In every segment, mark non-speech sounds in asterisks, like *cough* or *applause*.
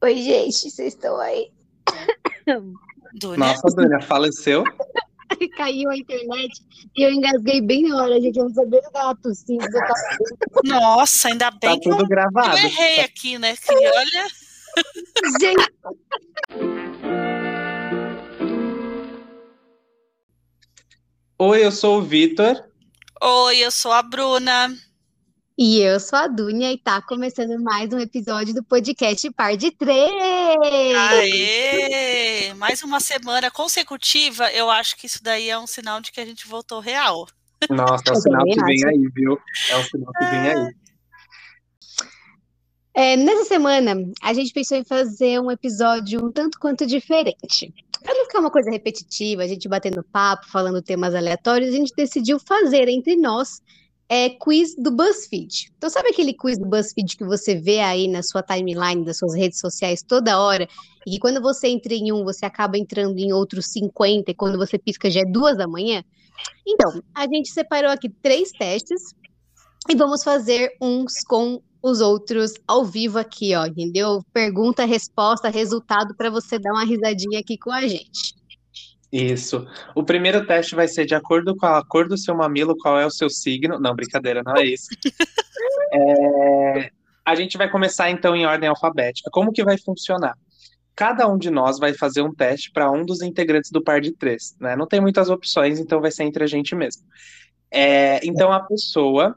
Oi, gente, vocês estão aí? Nossa, Dunia, faleceu? *laughs* Caiu a internet e eu engasguei bem na hora, gente. Eu não sabia que eu tava tossindo. Eu tava... *laughs* Nossa, ainda bem Tá que eu, tudo eu gravado. errei aqui, né? Que olha. Gente, Oi, eu sou o Vitor. Oi, eu sou a Bruna. E eu sou a Dunia e tá começando mais um episódio do podcast Par de Três. Aê! Mais uma semana consecutiva. Eu acho que isso daí é um sinal de que a gente voltou real. Nossa, é o sinal que vem aí, viu? É o sinal que vem aí. É, nessa semana, a gente pensou em fazer um episódio um tanto quanto diferente. Para não ficar uma coisa repetitiva, a gente batendo papo, falando temas aleatórios, a gente decidiu fazer entre nós é, quiz do BuzzFeed. Então, sabe aquele quiz do BuzzFeed que você vê aí na sua timeline das suas redes sociais toda hora? E que quando você entra em um, você acaba entrando em outros 50, e quando você pisca já é duas da manhã? Então, a gente separou aqui três testes e vamos fazer uns com os outros ao vivo aqui, ó, entendeu? Pergunta, resposta, resultado para você dar uma risadinha aqui com a gente. Isso. O primeiro teste vai ser de acordo com a cor do seu mamilo, qual é o seu signo. Não, brincadeira, não é isso. *laughs* É, A gente vai começar então em ordem alfabética. Como que vai funcionar? Cada um de nós vai fazer um teste para um dos integrantes do par de três, né? Não tem muitas opções, então vai ser entre a gente mesmo. É, Então a pessoa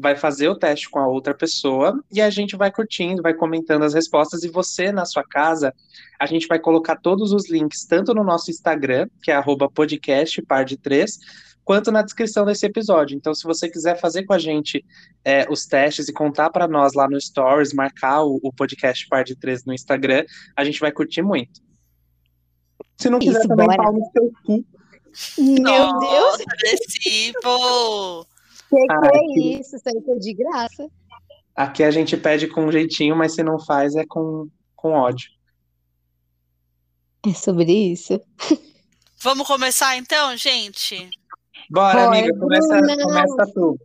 vai fazer o teste com a outra pessoa e a gente vai curtindo, vai comentando as respostas e você na sua casa a gente vai colocar todos os links, tanto no nosso Instagram, que é arroba podcast par de três, quanto na descrição desse episódio. Então, se você quiser fazer com a gente é, os testes e contar para nós lá no Stories, marcar o, o podcast par de três no Instagram, a gente vai curtir muito. Se não quiser Isso, também, bora. pau no seu cu. Meu Deus, Nossa, agressivo! Que que Ah, é isso? Isso aí foi de graça. Aqui a gente pede com jeitinho, mas se não faz é com, com ódio. É sobre isso. Vamos começar então, gente? Bora, Bora, amiga, começa, começa tu.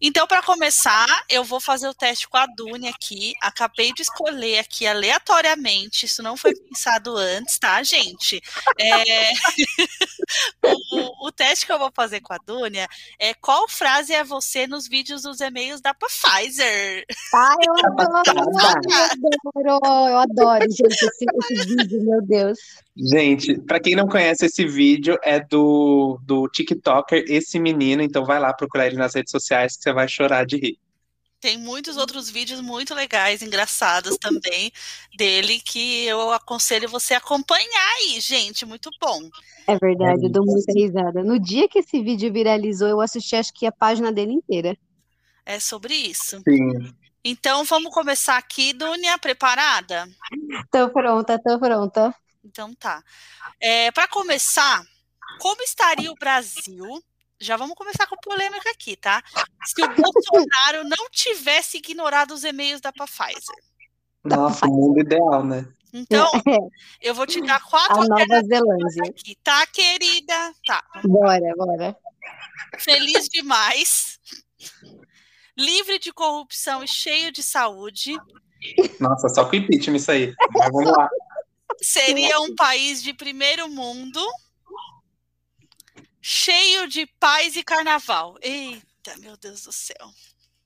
Então, para começar, eu vou fazer o teste com a Dunia aqui. Acabei de escolher aqui aleatoriamente. Isso não foi pensado antes, tá, gente? É, *laughs* o, o teste que eu vou fazer com a Dunia é qual frase é você nos vídeos dos e-mails da Pfizer? Ah, eu adoro, *laughs* eu adoro, eu adoro, gente, esse, esse vídeo, meu Deus. Gente, pra quem não conhece esse vídeo, é do, do TikToker Esse Menino, então vai lá procurar ele nas redes sociais que você vai chorar de rir. Tem muitos outros vídeos muito legais, engraçados também dele que eu aconselho você a acompanhar aí, gente. Muito bom. É verdade, eu dou muita risada. No dia que esse vídeo viralizou, eu assisti acho que a página dele inteira. É sobre isso. Sim. Então vamos começar aqui, Dunia, preparada? Tô pronta, tô pronta. Então tá. É, para começar, como estaria o Brasil? Já vamos começar com polêmica aqui, tá? Se o Bolsonaro não tivesse ignorado os e-mails da Pfizer. Nossa, o mundo ideal, né? Então, *laughs* eu vou te dar A quatro Nova alternativas Zelândia. aqui, tá, querida? Tá. Bora, bora. Feliz demais. Livre de corrupção e cheio de saúde. Nossa, só com impeachment isso aí. Mas vamos lá. Seria um país de primeiro mundo, cheio de paz e carnaval. Eita, meu Deus do céu.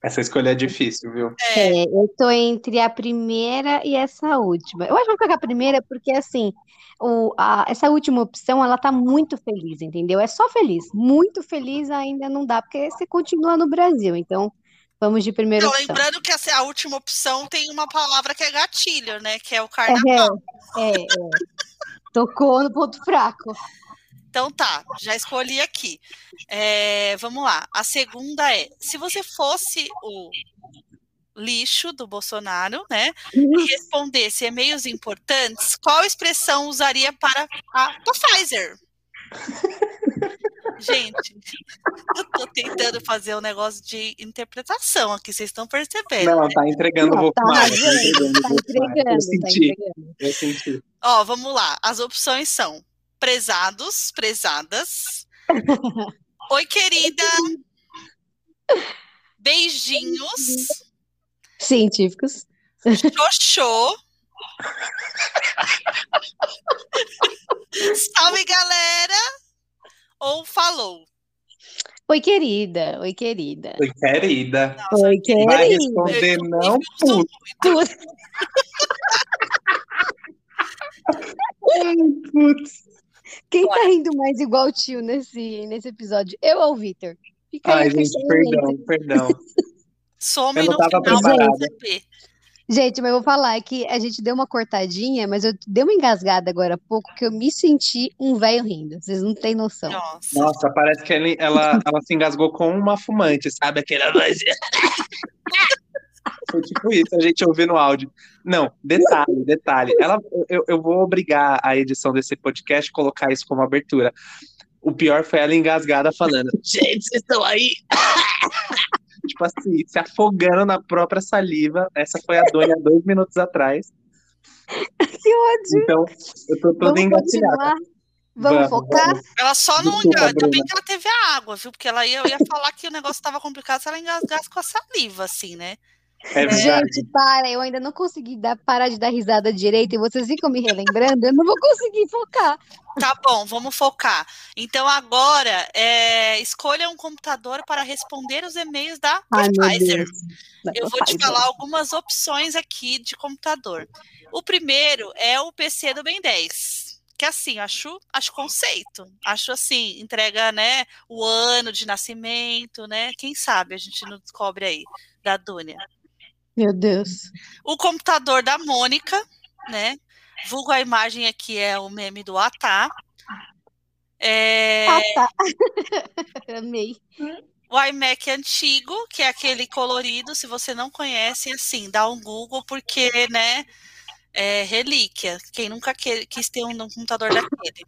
Essa escolha é difícil, viu? É, É, eu tô entre a primeira e essa última. Eu acho que vou pegar a primeira porque, assim, o, a- essa última opção, ela tá muito feliz, entendeu? É só feliz. Muito feliz ainda não dá, porque você continua no Brasil. Então, vamos de primeira então, opção. lembrando que essa, a última opção tem uma palavra que é gatilho, né? Que é o carnaval. É, é, é. Tocou no ponto fraco. Então tá, já escolhi aqui. É, vamos lá. A segunda é: se você fosse o lixo do Bolsonaro, né? E respondesse e-mails importantes, qual expressão usaria para a Pfizer? *laughs* Gente, eu tô tentando fazer um negócio de interpretação aqui, vocês estão percebendo. Não, né? tá entregando não, um pouco tá mais. Tá tá entregando, tá entregando, eu senti. Tá entregando. Eu senti. Ó, vamos lá. As opções são prezados, prezadas. *laughs* Oi, querida. Beijinhos. Científicos. Xoxô. *laughs* Salve, galera! Oi, querida. Oi, querida. Oi, querida. Nossa, Oi, Vai querida. responder eu- não, puto. putz. Quem tá rindo mais igual o tio nesse, nesse episódio? Eu ou o Vitor? Fica aí Ai, gente, perdão, perdão. Some Eu não no tava final do preparada. CP. Gente, mas eu vou falar que a gente deu uma cortadinha, mas eu dei uma engasgada agora há pouco que eu me senti um velho rindo. Vocês não têm noção. Nossa. Nossa, parece que ele- ela, ela se engasgou com uma fumante, sabe? Aquela *laughs* voz. Foi tipo isso, a gente ouviu no áudio. Não, detalhe, detalhe. Ela, eu, eu vou obrigar a edição desse podcast a colocar isso como abertura. O pior foi ela engasgada falando: Gente, vocês estão aí? *laughs* tipo assim, se afogando na própria saliva. Essa foi a Dona dois minutos atrás. Que ódio! Então, eu tô toda engatilhada. Vamos Vamos, focar? Ela só não Desculpa, engasga. Ainda bem que ela teve a água, viu? Porque ela ia, eu ia falar que o negócio estava complicado se ela engasgasse com a saliva, assim, né? É. Gente, para, eu ainda não consegui dar, parar de dar risada direito e vocês ficam me relembrando, eu não vou conseguir focar. Tá bom, vamos focar. Então agora, é, escolha um computador para responder os e-mails da Ai, Pfizer. Eu vou te falar algumas opções aqui de computador. O primeiro é o PC do Ben 10. Que assim, acho, acho conceito. Acho assim, entrega, né, o ano de nascimento, né? Quem sabe a gente não descobre aí da Dunia. Meu Deus. O computador da Mônica, né? Vulgo a imagem aqui é o meme do Atá. É, Ah, tá. *laughs* Amei. o iMac antigo, que é aquele colorido, se você não conhece, assim, dá um Google, porque, né, é relíquia. Quem nunca que- quis ter um, um computador daquele.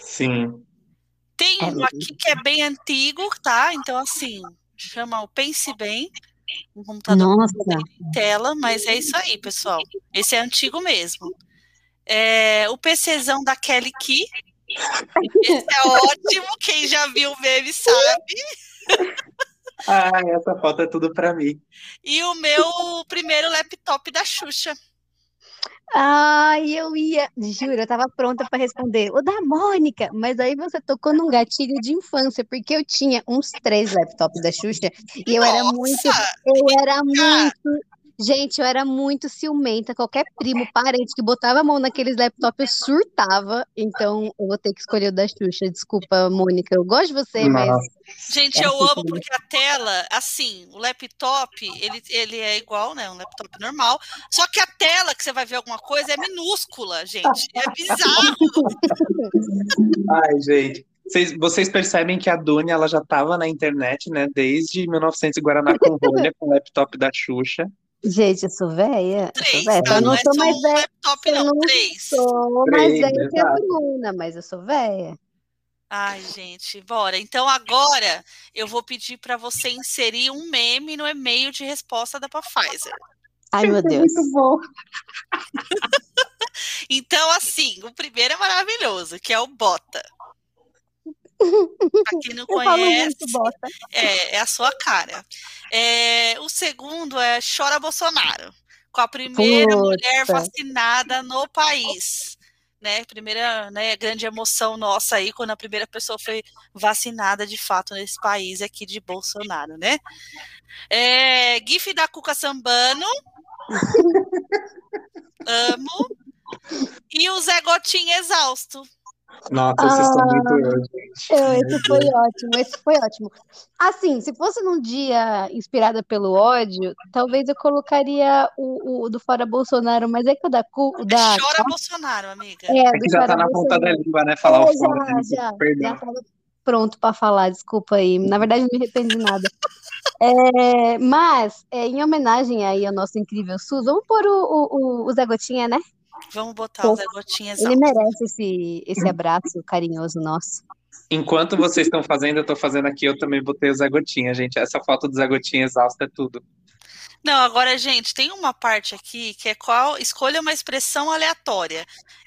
Sim. Tem um aqui que é bem antigo, tá? Então, assim, chama o Pense Bem, um computador Nossa. em tela, mas é isso aí, pessoal. Esse é antigo mesmo. É, o PCzão da Kelly Key. Esse é ótimo, quem já viu o meme sabe. Ai, essa foto é tudo pra mim. E o meu primeiro laptop da Xuxa. Ai, eu ia, juro, eu tava pronta para responder. O da Mônica, mas aí você tocou num gatilho de infância, porque eu tinha uns três laptops da Xuxa e eu era muito, eu era muito, gente, eu era muito ciumenta. Qualquer primo, parente que botava a mão naqueles laptops, eu surtava. Então eu vou ter que escolher o da Xuxa. Desculpa, Mônica, eu gosto de você, mas. Gente, É eu assim amo porque a tela, assim, o laptop, ele, ele é igual, né? Um laptop normal. Só que a tela que você vai ver alguma coisa é minúscula, gente. É bizarro. *laughs* Ai, gente. Vocês, vocês percebem que a Dunia ela já estava na internet, né? Desde 1900 e Guaraná com rolha, com o laptop da Xuxa. Gente, eu sou velha. Eu Três, velha. tá? Eu Não não é sou só mais um velha. laptop, eu não. não Três. Sou mais Três, velha que a. Bruna, mas eu sou velha. Ai, gente, bora. Então agora eu vou pedir para você inserir um meme no e-mail de resposta da Pfizer. Ai, meu Deus. Muito bom. *laughs* Então, assim, o primeiro é maravilhoso, que é o Bota. Pra quem não *laughs* conhece, muito é, é a sua cara. É, o segundo é Chora Bolsonaro, com a primeira mulher Puta. vacinada no país. Né, primeira né, grande emoção nossa aí, quando a primeira pessoa foi vacinada de fato nesse país aqui de Bolsonaro, né? É, GIF da Cuca Sambano. *laughs* Amo. E o Zé Gotinha exausto. Nossa, vocês estão Ah. muito eu, gente. Esse foi ótimo, esse foi ótimo. Assim, se fosse num dia inspirada pelo ódio, talvez eu colocaria o, o do Fora Bolsonaro, mas é que o da, o da Chora Bolsonaro, amiga. é, É que já tá na ponta da língua, né? Falar É, o já, fora. né? já, Perdão. já tava pronto para falar, desculpa aí. Na verdade, não me arrependo de nada. É, mas, é, em homenagem aí ao nosso incrível SUS, vamos pôr o, o, o- o Zé Gotinha, né? Vamos botar o Zé Gotinha Ele merece esse, esse abraço carinhoso nosso. Enquanto vocês estão fazendo, eu tô fazendo aqui, eu também botei o Zé Gotinha, gente. Essa foto do Zé Gotinha exausta é tudo. Não, agora, gente, tem uma parte aqui que é qual escolha uma expressão aleatória.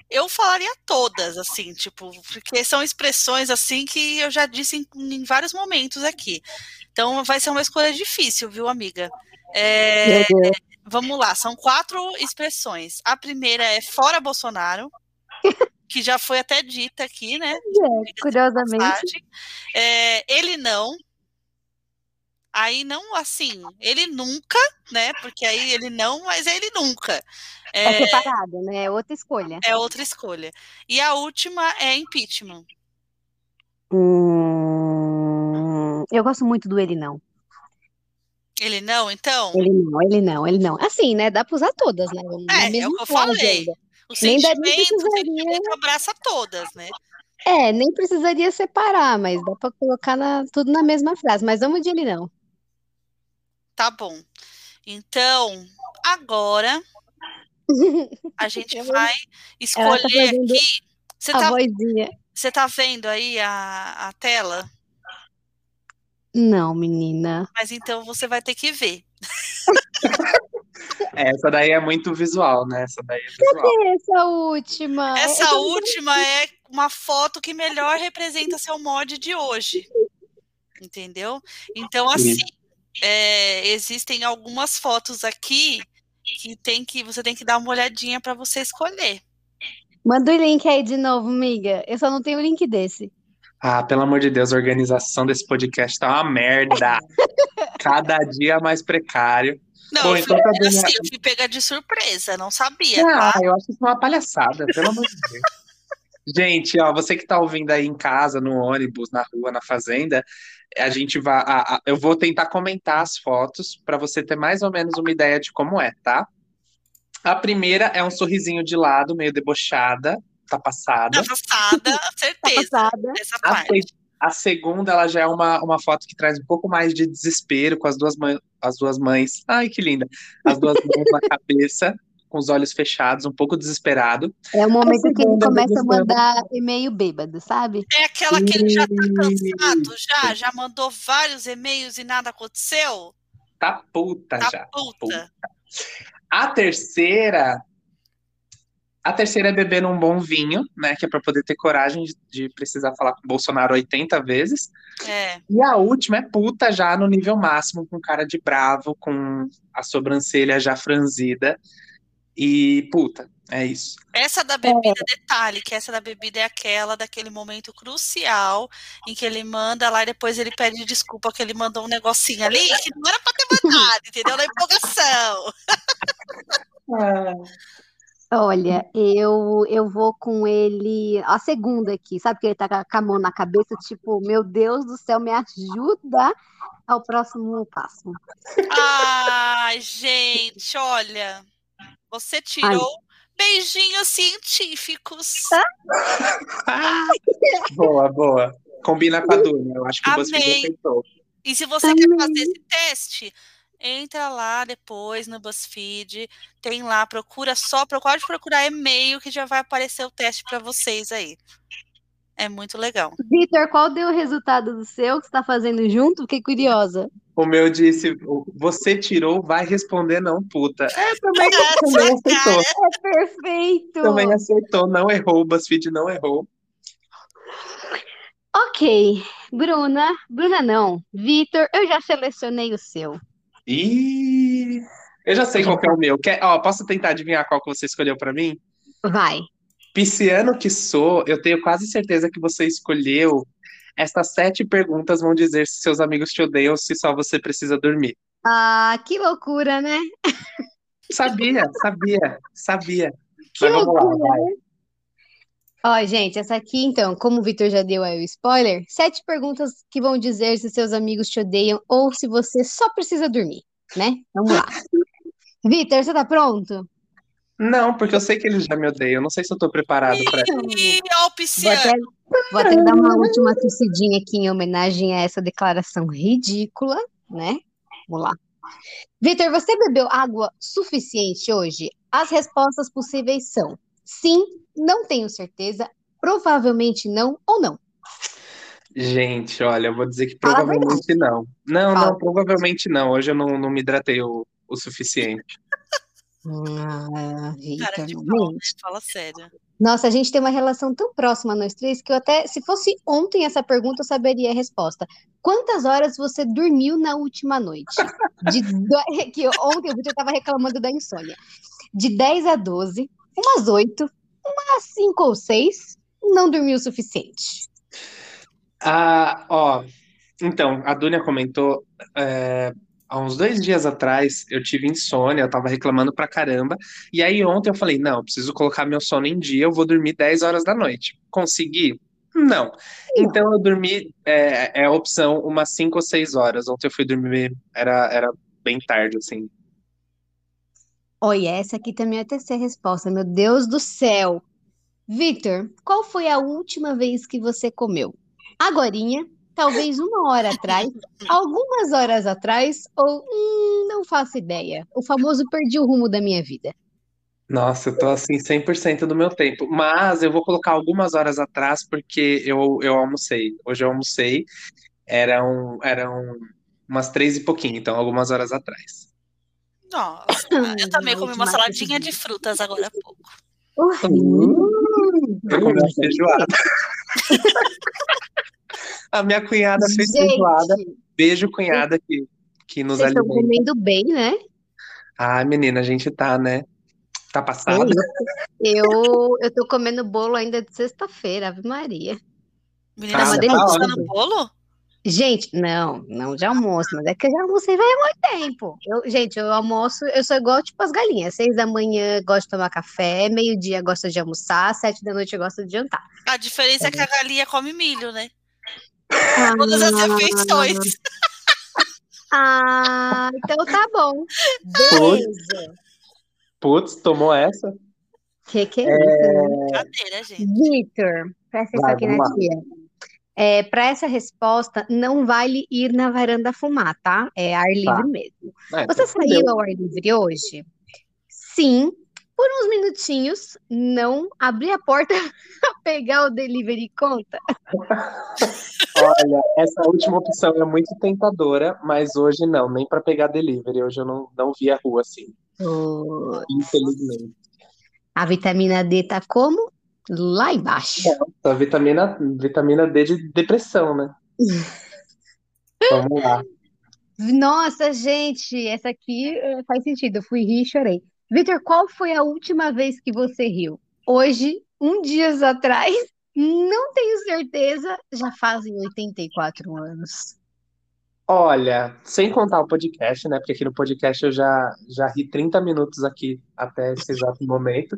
Eu falaria todas, assim, tipo, porque são expressões assim que eu já disse em, em vários momentos aqui. Então vai ser uma escolha difícil, viu, amiga? É, Meu Deus. Vamos lá, são quatro expressões. A primeira é fora Bolsonaro, *laughs* que já foi até dita aqui, né? É, curiosamente. É, ele não, Aí não assim, ele nunca, né? Porque aí ele não, mas ele nunca. É, é separado, né? É outra escolha. É outra escolha. E a última é impeachment. Hum, eu gosto muito do ele não. Ele não, então? Ele não, ele não, ele não. Assim, né? Dá para usar todas, né? É, é o que eu falei. Ainda. O nem sentimento, o sentimento abraça todas, né? É, nem precisaria separar, mas dá para colocar na, tudo na mesma frase. Mas vamos de ele não. Tá bom. Então, agora *laughs* a gente vai tá escolher tá aqui. Você tá. Você tá vendo aí a, a tela? Não, menina. Mas então você vai ter que ver. *laughs* Essa daí é muito visual, né? Essa daí é visual. Cadê essa última? Essa última é uma foto que melhor representa seu mod de hoje. Entendeu? Então, assim, é, existem algumas fotos aqui que tem que você tem que dar uma olhadinha para você escolher. Manda o link aí de novo, miga. Eu só não tenho o link desse. Ah, pelo amor de Deus, a organização desse podcast tá uma merda. *laughs* Cada dia mais precário. Não, Bom, então tá assim, eu fui pegar de surpresa, não sabia. Ah, tá? eu acho isso uma palhaçada, pelo amor de Deus. Gente, ó, você que tá ouvindo aí em casa, no ônibus, na rua, na fazenda, a gente vai. A, a, eu vou tentar comentar as fotos para você ter mais ou menos uma ideia de como é, tá? A primeira é um sorrisinho de lado, meio debochada, tá passada. Tá passada, *laughs* certeza. Tá passada. Essa parte. A, segunda, ela já é uma, uma foto que traz um pouco mais de desespero com as duas, mães, as duas mães. Ai, que linda! As duas mãos na *laughs* cabeça com os olhos fechados, um pouco desesperado. É o momento que ele começa a mandar e-mail bêbado, sabe? É aquela que ele já tá cansado, já, já mandou vários e-mails e nada aconteceu. Tá puta tá já. Puta. puta. A terceira a terceira é beber um bom vinho, né? Que é para poder ter coragem de, de, precisar falar com o Bolsonaro 80 vezes. É. E a última é puta já no nível máximo, com cara de bravo, com a sobrancelha já franzida. E, puta, é isso. Essa da bebida, é. detalhe, que essa da bebida é aquela daquele momento crucial em que ele manda lá e depois ele pede desculpa que ele mandou um negocinho ali que não era pra ter mandado, entendeu? Na empolgação. *laughs* Olha, eu, eu vou com ele, a segunda aqui, sabe que ele tá com a mão na cabeça, tipo, meu Deus do céu, me ajuda ao próximo passo. Ai, gente, olha, você tirou Ai. beijinhos científicos. *laughs* boa, boa. Combina com a Duna. Eu acho que Amei. você aceitou. E se você Amei. quer fazer esse teste, entra lá depois no BuzzFeed, tem lá, procura só, pode procurar e-mail que já vai aparecer o teste para vocês aí. É muito legal. Vitor, qual deu o resultado do seu que você está fazendo junto? Fiquei curiosa. O meu disse, você tirou, vai responder não, puta. É, também, também aceitou. É perfeito. Também aceitou, não errou, o BuzzFeed não errou. Ok, Bruna, Bruna não, Vitor, eu já selecionei o seu. E eu já sei qual é o meu. Quer, ó, posso tentar adivinhar qual que você escolheu para mim? Vai. Pisciano que sou, eu tenho quase certeza que você escolheu estas sete perguntas vão dizer se seus amigos te odeiam ou se só você precisa dormir. Ah, que loucura, né? Sabia, sabia, sabia. *laughs* Que Mas loucura, lá, vai. Né? Ó, gente, essa aqui, então, como o Vitor já deu aí o spoiler, sete perguntas que vão dizer se seus amigos te odeiam ou se você só precisa dormir, né? Vamos lá. *laughs* Vitor, você tá pronto? Não, porque eu sei que eles já me odeiam. Eu não sei se eu tô preparado para isso. Vou até, vou até dar uma última tossidinha aqui em homenagem a essa declaração ridícula, né? Vamos lá. Vitor, você bebeu água suficiente hoje? As respostas possíveis são sim, não tenho certeza, provavelmente não ou não. Gente, olha, eu vou dizer que provavelmente não. Não, Fala. não, provavelmente não. Hoje eu não, não me hidratei o, o suficiente. Ah, Cara de pau, né? Fala sério. Nossa, a gente tem uma relação tão próxima nós três que eu até, se fosse ontem essa pergunta, eu saberia a resposta. Quantas horas você dormiu na última noite? De *laughs* que ontem eu estava reclamando da insônia. De 10 a 12, umas 8, umas 5 ou 6, não dormiu o suficiente. Ah, ó, Então, a Dunia comentou, é, há uns dois dias atrás, eu tive insônia, eu tava reclamando pra caramba, e aí ontem eu falei, não, eu preciso colocar meu sono em dia, eu vou dormir 10 horas da noite. Consegui? Não. Então eu dormi, é, é a opção, umas 5 ou 6 horas. Ontem eu fui dormir, era, era bem tarde, assim. Olha, essa aqui também é a terceira resposta. Meu Deus do céu. Victor, qual foi a última vez que você comeu? Agorinha, talvez uma hora atrás, algumas horas atrás, ou hum, não faço ideia. O famoso perdi o rumo da minha vida. Nossa, eu tô assim 100% do meu tempo. Mas eu vou colocar algumas horas atrás porque eu, eu almocei. Hoje eu almocei, eram, eram umas três e pouquinho, então algumas horas atrás. Nossa, eu também comi uma saladinha de frutas agora há pouco. Uh, eu comi uma feijoada. *laughs* A minha cunhada fez Gente, feijoada. Beijo, cunhada, que, que nos vocês estão alimenta. comendo bem, né? Ai, menina, a gente tá, né? Tá passada. isso. Eu, eu tô comendo bolo ainda de sexta-feira, Ave Maria. Menina, Ah, você tá tá ótimo. bolo? Gente, não, não de almoço, mas é que eu já almocei faz muito tempo. Eu, gente, eu almoço, eu sou igual tipo as galinhas. Seis da manhã gosto de tomar café, meio-dia gosto de almoçar, sete da noite eu gosto de jantar. A diferença é que a galinha come milho, né? Ah, Todas as refeições. *laughs* ah, então tá bom. Beleza. Putz, tomou essa? Que que é isso? Brincadeira, gente. Victor, presta atenção aqui na tia. É, para essa resposta, não vale ir na varanda fumar, tá? É ar livre Tá. mesmo. É, Você então saiu fudeu. ao ar livre hoje? Sim, por uns minutinhos, não abri a porta *laughs* para pegar o delivery conta. Olha, essa última opção é muito tentadora, mas hoje não, nem pra pegar delivery. Hoje eu não, não vi a rua assim, Pô, infelizmente. A vitamina D tá como? Lá embaixo. A vitamina, vitamina D de depressão, né? *laughs* Vamos lá. Nossa, gente, essa aqui eh, faz sentido. Eu fui rir e chorei. Victor, qual foi a última vez que você riu? Hoje, um dias atrás, *laughs* não tenho certeza, já fazem 84 anos. Olha, sem contar o podcast, né? Porque aqui no podcast eu já, já ri 30 minutos aqui até esse exato momento.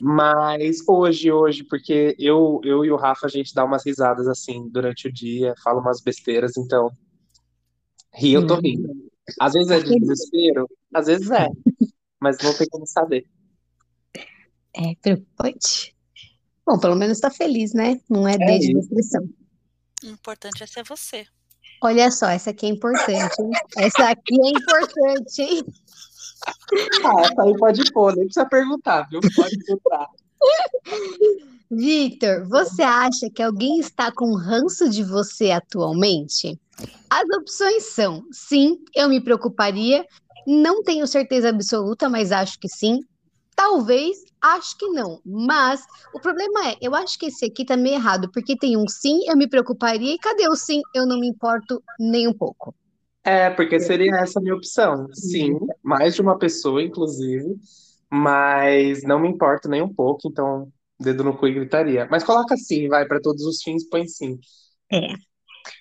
Mas hoje, hoje, porque eu, eu e o Rafa, a gente dá umas risadas assim durante o dia, fala umas besteiras, então ri, eu tô rindo. Às vezes é de desespero, às vezes é, mas não tem como saber. É preocupante. Bom, pelo menos tá feliz, né? Não é D de isso. depressão. O importante é ser você. Olha só, essa aqui é importante, hein? Essa aqui é importante, hein? *laughs* Ah, essa aí pode pôr, nem precisa perguntar, viu? Pode botar. Victor, você acha que alguém está com ranço de você atualmente? As opções são: sim, eu me preocuparia, não tenho certeza absoluta, mas acho que sim. Talvez, acho que não. Mas o problema é, eu acho que esse aqui tá meio errado, porque tem um sim, eu me preocuparia, e cadê o sim? Eu não me importo nem um pouco. É, porque seria essa a minha opção. Sim, mais de uma pessoa, inclusive, mas não me importo nem um pouco, então dedo no cu e gritaria. Mas coloca sim, vai, para todos os fins, põe sim. É. É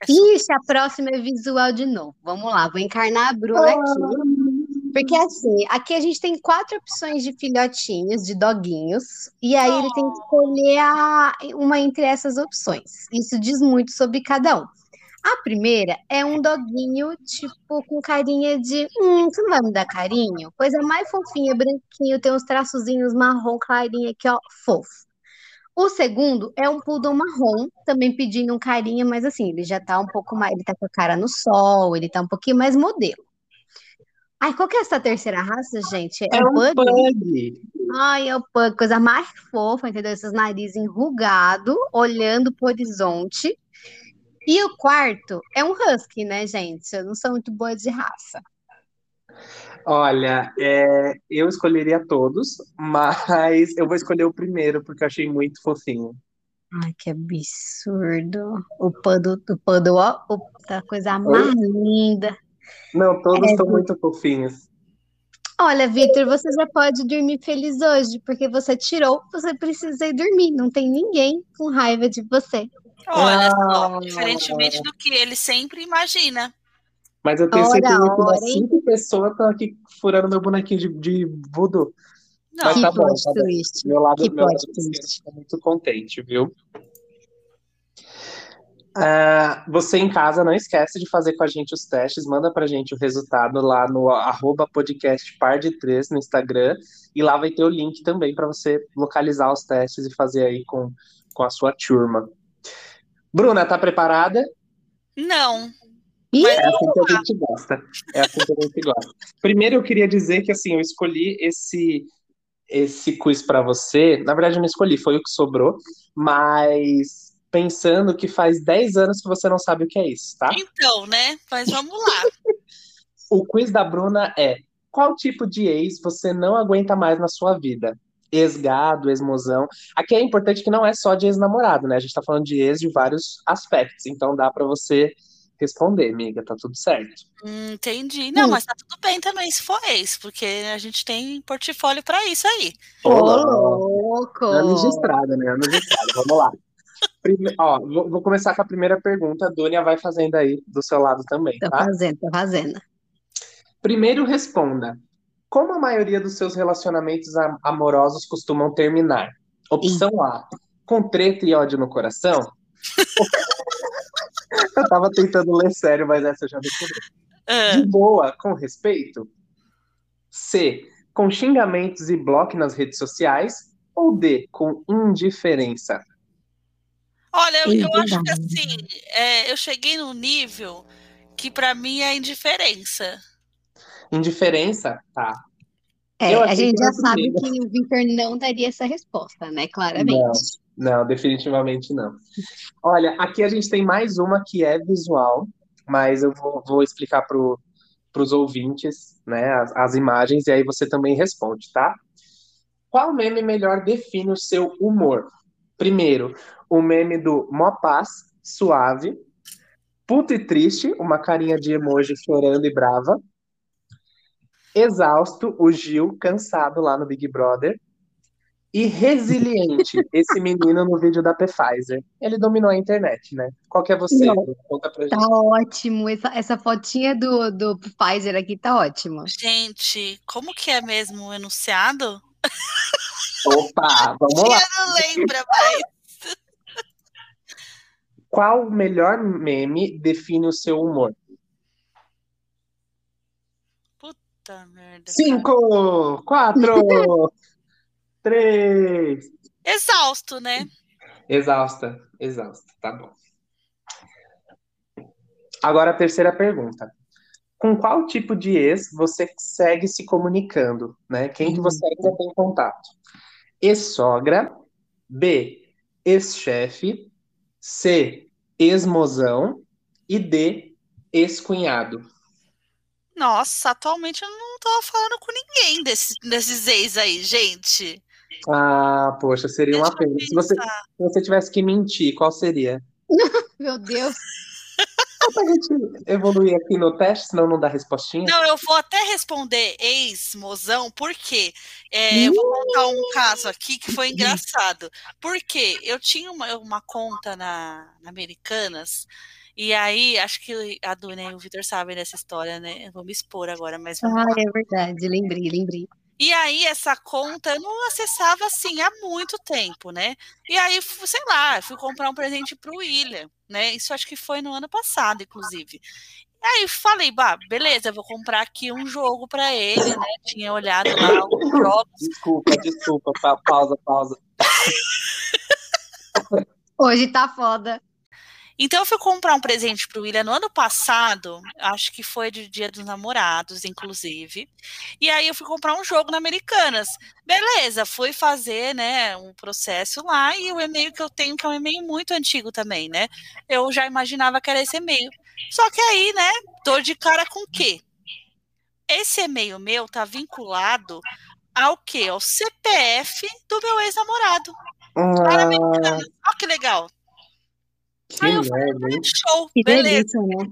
Ixi, a próxima é visual de novo. Vamos lá, vou encarnar a Bruna aqui. Porque assim, aqui a gente tem quatro opções de filhotinhos, de doguinhos, e aí ele tem que escolher a- uma entre essas opções. Isso diz muito sobre cada um. A primeira é um doguinho, tipo, com carinha de. Hum, você não vai me dar carinho? Coisa mais fofinha, branquinho, tem uns traçozinhos marrom clarinho aqui, ó, fofo. O segundo é um poodle marrom, também pedindo um carinho, mas assim, ele já tá um pouco mais. Ele tá com a cara no sol, ele tá um pouquinho mais modelo. Ai, qual que é essa terceira raça, gente? É É o Pug? pug. Ai, é o Pug, coisa mais fofa, entendeu? Esses narizes enrugados, olhando pro horizonte. E o quarto é um Husky, né, gente? Eu não sou muito boa de raça. Olha, é, eu escolheria todos, mas eu vou escolher o primeiro porque eu achei muito fofinho. Ai, que absurdo. O Puddle, o Puddle, ó, tá coisa mais linda. Não, todos É, estão muito fofinhos. Olha, Vitor, você já pode dormir feliz hoje, porque você tirou, você precisa ir dormir. Não tem ninguém com raiva de você. Olha só, Ah. diferentemente do que ele sempre imagina. Mas eu tenho certeza que umas cinco pessoas estão aqui furando meu bonequinho de, de voodoo. Não, Mas Que tá bom, plot tá twist. Meu lado, Que meu lado tá muito contente, viu? Ah, você em casa não esquece de fazer com a gente os testes, manda pra gente o resultado lá no arroba podcast par de três no Instagram e lá vai ter o link também para você localizar os testes e fazer aí com, com a sua turma. Bruna, tá preparada? não. Ih, É assim que a gente gosta. É assim que a gente gosta. Primeiro eu queria dizer que assim, eu escolhi esse esse quiz para você. Na verdade, eu não escolhi, foi o que sobrou, mas pensando que faz 10 anos que você não sabe o que é isso, tá? Então, né? Mas vamos lá. O quiz da Bruna é: qual tipo de ex você não aguenta mais na sua vida? Ex-gado, ex-mozão. Aqui é importante que não é só de ex-namorado, né? A gente tá falando de ex de vários aspectos, então dá para você responder, amiga, tá tudo certo. Hum, entendi. Não, mas tá tudo bem também se for ex, porque a gente tem portfólio pra isso aí. ô, Olá. louco. Anos de estrada, né? Anos de estrada. Vamos lá. Prime- Ó, vou, vou começar com a primeira pergunta. A Dônia vai fazendo aí do seu lado também, Tô tá? fazendo, tô fazendo. Primeiro responda. Como a maioria dos seus relacionamentos am- amorosos costumam terminar? Opção A, com treta e ódio no coração? *laughs* Eu tava tentando ler sério, mas essa eu já descobri. Ah, De boa, com respeito? C, com xingamentos e bloco nas redes sociais? Ou D, com indiferença? olha, eu, eu acho que assim, é, eu cheguei num nível que pra mim é indiferença. Indiferença? Tá. É, a gente já sabe que o Victor não daria essa resposta, né? Claramente. Não, definitivamente não. Olha, aqui a gente tem mais uma que é visual, mas eu vou, vou explicar para os ouvintes, né, as, as imagens, e aí você também responde, tá? Qual meme melhor define o seu humor? Primeiro, o meme do Mó Paz, suave. Puto e triste, uma carinha de emoji chorando e brava. Exausto, o Gil, cansado lá no Big Brother. E resiliente, *laughs* esse menino no vídeo da Pfizer. Ele dominou a internet, né? Qual que é você? Não. Conta pra Tá gente. ótimo. Essa, essa fotinha do, do Pfizer aqui tá ótima. Gente, como que é mesmo o enunciado? Opa, vamos *laughs* lá. Eu não lembro, mas. Qual o melhor meme define o seu humor? Puta merda. Cinco, quatro, *laughs* três. Exausto, né? Exausta, exausta, tá bom. Agora a terceira pergunta. Com qual tipo de ex você segue se comunicando, né? Quem que você ainda tem contato? Ex-sogra, B, ex-chefe, C, ex-mozão e D, ex-cunhado. Nossa, atualmente eu não tô falando com ninguém desse, desses ex aí, gente. Ah, poxa, seria uma Deixa pena. Se você, se você tivesse que mentir, qual seria? *laughs* Meu Deus. Só pra gente evoluir aqui no teste, senão não dá respostinha. Não, eu vou até responder ex-mozão, porque é, eu vou contar um caso aqui que foi engraçado. *laughs* Porque eu tinha uma, uma conta na, na Americanas, e aí acho que a Duna e o Vitor sabem dessa história, né? Eu vou me expor agora, mas Ah, é verdade. Lembrei, lembrei. E aí, essa conta eu não acessava assim há muito tempo, né? E aí, sei lá, fui comprar um presente pro William, né? Isso acho que foi no ano passado, inclusive. Aí falei, bah, beleza, eu vou comprar aqui um jogo pra ele, né? Tinha olhado lá os *coughs* jogos. Desculpa, desculpa. pa- Pausa, pausa. Hoje tá foda. Então eu fui comprar um presente pro William no ano passado, acho que foi de Dia dos Namorados, inclusive. E aí eu fui comprar um jogo na Americanas. Beleza, fui fazer, né, um processo lá e o e-mail que eu tenho, que é um e-mail muito antigo também, né? Eu já imaginava que era esse e-mail. Só que aí, né, tô de cara com o quê? Esse e-mail meu tá vinculado ao quê? Ao CPF do meu ex-namorado. Americanas. Olha que legal. Que Aí eu hein? Show, Que beleza. delícia, né?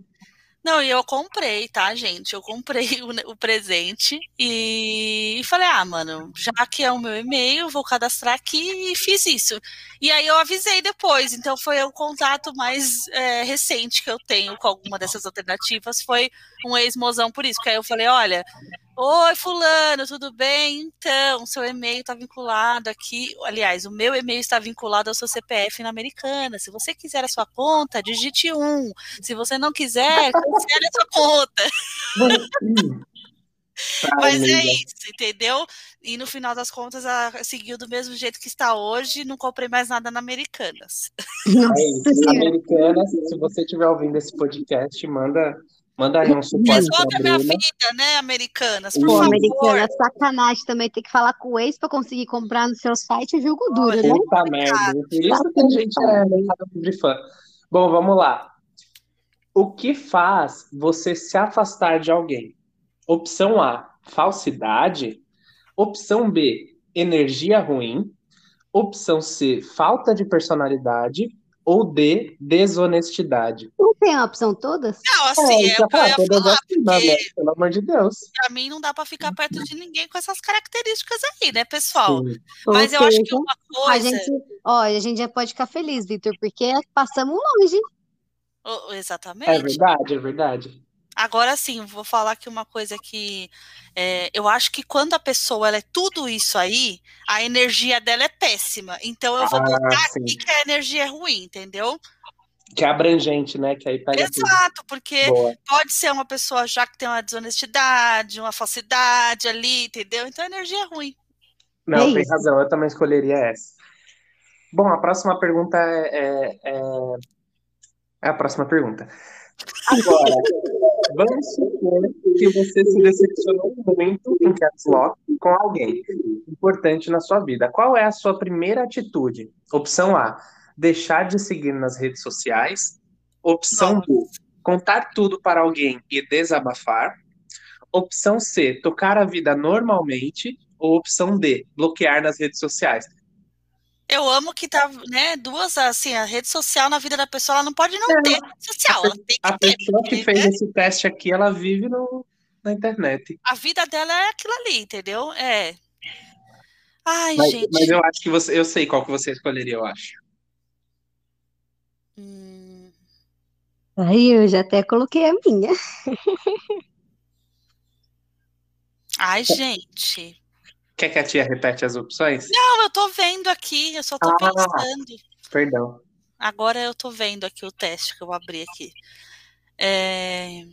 Não, e eu comprei, tá, gente? Eu comprei o, o presente e, e, falei, ah, mano, já que é o meu e-mail, vou cadastrar aqui e fiz isso. E aí eu avisei depois, então foi o contato mais é, recente que eu tenho com alguma dessas alternativas, foi um ex-mozão por isso, porque aí eu falei, olha, Oi, fulano, tudo bem? Então, seu e-mail está vinculado aqui. Aliás, o meu e-mail está vinculado ao seu CPF na Americana. Se você quiser a sua conta, digite um. Se você não quiser, *laughs* cancele a sua conta. *laughs* Mas é isso, entendeu? E no final das contas, seguiu do mesmo jeito que está hoje. Não comprei mais nada na Americanas. É *laughs* isso. Americanas, se você estiver ouvindo esse podcast, manda Manda aí um suporte Resolve a minha vida, né, Americanas? Por Pô, favor. Americana, sacanagem também ter que falar com o ex para conseguir comprar no seu site é jogo duro, né? Puta merda. Por isso que a gente é de fã. Bom, vamos lá. O que faz você se afastar de alguém? Opção A, falsidade. Opção B, energia ruim. Opção C, falta de personalidade ou D, desonestidade. Não tem a opção todas? Não, assim, é, é o que eu ia todas falar, assim, porque né? pelo amor de Deus. pra mim não dá pra ficar perto de ninguém com essas características aí, né, pessoal? Sim. Mas eu acho que uma A coisa... gente, olha, a gente já pode ficar feliz, Vitor, porque passamos longe. Oh, É Exatamente. verdade, é verdade. Agora sim, vou falar aqui uma coisa que é, eu acho que quando a pessoa ela é tudo isso aí, a energia dela é péssima. Então eu vou Ah, botar sim. aqui que a energia é ruim, entendeu? Que é abrangente, né? Que aí pega tudo. Exato, porque Boa. pode ser uma pessoa já que tem uma desonestidade, uma falsidade ali, entendeu? Então a energia é ruim. Não, É tem isso. razão, eu também escolheria essa. Bom, a próxima pergunta é, é, é- é a próxima pergunta. Agora, vamos supor que você se decepcionou muito em caps lock com alguém importante na sua vida. Qual é a sua primeira atitude? Opção A, deixar de seguir nas redes sociais. Opção B, contar tudo para alguém e desabafar. Opção C, tocar a vida normalmente. Ou opção D, bloquear nas redes sociais. Eu amo que tá, né, duas, assim, a rede social na vida da pessoa, ela não pode não ter rede social, ela tem A que ter, pessoa que fez né, esse teste aqui, ela vive no, na internet. a vida dela é aquilo ali, entendeu? É. Ai, Mas, gente. mas eu acho que você, eu sei qual que você escolheria, eu acho. Hum, Aí eu já até coloquei a minha. Ai, gente. Quer que a tia repete as opções? Não, eu tô vendo aqui, eu só tô Ah. pensando. Perdão. Agora eu tô vendo aqui o teste que eu abri aqui. É...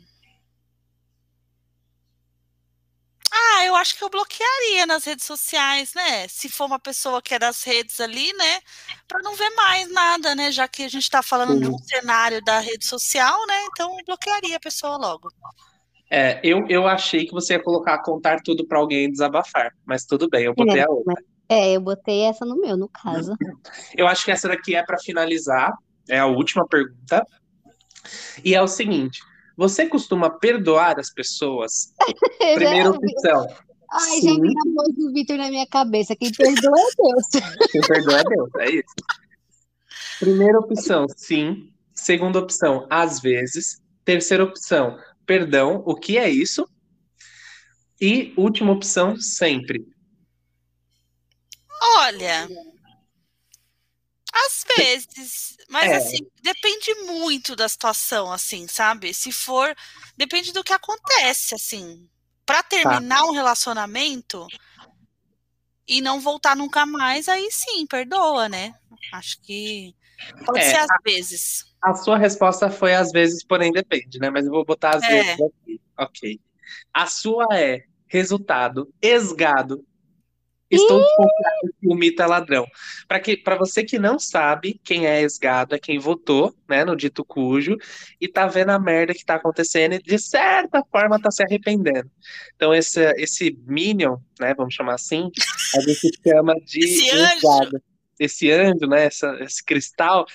Ah, eu acho que eu bloquearia nas redes sociais, né? Se for uma pessoa que é das redes ali, né? Pra não ver mais nada, né? Já que a gente tá falando de um cenário da rede social, né? Então eu bloquearia a pessoa logo. É, eu, eu achei que você ia colocar contar tudo pra alguém e desabafar, mas tudo bem, eu botei a outra. É, eu botei essa no meu, no caso. *laughs* Eu acho que essa daqui é pra finalizar, é a última pergunta. E é o seguinte: você costuma perdoar as pessoas? *laughs* Primeira opção. Ai, Sim. já vi a voz do Vitor na minha cabeça. Quem perdoa é Deus. *laughs* Quem perdoa é Deus, é isso. Primeira opção, sim. Segunda opção, às vezes. Terceira opção, perdão. O que é isso? E última opção, sempre. Olha, às vezes, mas É. assim, depende muito da situação, assim, sabe? Se for, depende do que acontece, assim. Pra Tá. terminar um relacionamento e não voltar nunca mais, aí sim, perdoa, né? Acho que pode É, ser às vezes. A sua resposta foi às vezes, porém depende, né? Mas eu vou botar às É. vezes aqui. Ok. A sua é resultado esgado. Estou desconfiado que o mito é ladrão. Para que, para você que não sabe quem é esgado, é quem votou, né, no dito cujo, e tá vendo a merda que tá acontecendo e de certa forma tá se arrependendo. Então esse esse minion, né, vamos chamar assim, a gente chama de Esse anjo. esgado. Esse anjo, né, essa, esse cristal,